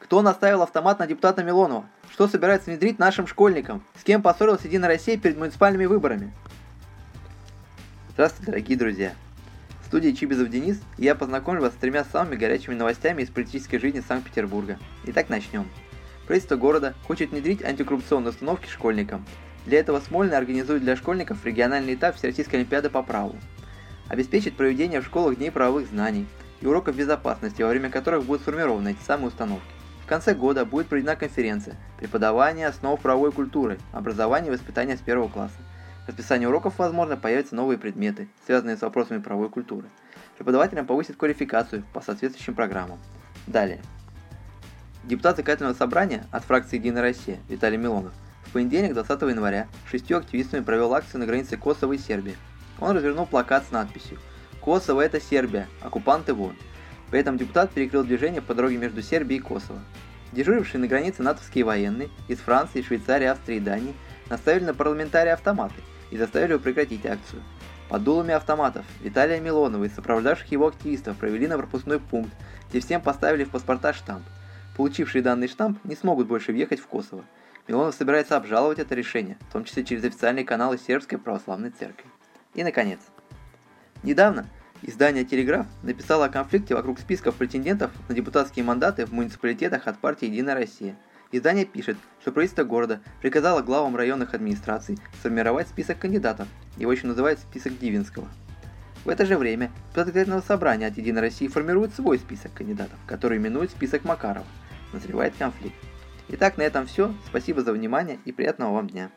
Кто наставил автомат на депутата Милонова? Что собирается внедрить нашим школьникам? С кем поссорилась Единая Россия перед муниципальными выборами? Здравствуйте, дорогие друзья! В студии Чибизов Денис я познакомлю вас с тремя самыми горячими новостями из политической жизни Санкт-Петербурга. Итак, начнем. Правительство города хочет внедрить антикоррупционные установки школьникам. Для этого Смольный организует для школьников региональный этап Всероссийской Олимпиады по праву. Обеспечит проведение в школах дней правовых знаний и уроков безопасности, во время которых будут сформированы эти самые установки. В конце года будет проведена конференция «Преподавание основ правовой культуры. Образование и воспитание с первого класса». В расписании уроков, возможно, появятся новые предметы, связанные с вопросами правовой культуры. Преподавателям повысит квалификацию по соответствующим программам. Далее. Депутат законодательного собрания от фракции «Единая Россия» Виталий Милонов в понедельник, 20 января, шестью активистами провел акцию на границе Косово и Сербии. Он развернул плакат с надписью «Косово – это Сербия, оккупанты вон». При этом депутат перекрыл движение по дороге между Сербией и Косово. Дежурившие на границе натовские военные из Франции, Швейцарии, Австрии и Дании наставили на парламентарии автоматы и заставили его прекратить акцию. Под дулами автоматов Виталия Милонова и сопровождавших его активистов провели на пропускной пункт, где всем поставили в паспорта штамп. Получившие данный штамп не смогут больше въехать в Косово. Милонов собирается обжаловать это решение, в том числе через официальные каналы Сербской Православной Церкви. И, наконец, недавно Издание «Телеграф» написало о конфликте вокруг списков претендентов на депутатские мандаты в муниципалитетах от партии «Единая Россия». Издание пишет, что правительство города приказало главам районных администраций сформировать список кандидатов, его еще называют список Дивинского. В это же время Законодательного собрания от «Единой России» формирует свой список кандидатов, который именует список Макарова. Назревает конфликт. Итак, на этом все. Спасибо за внимание и приятного вам дня.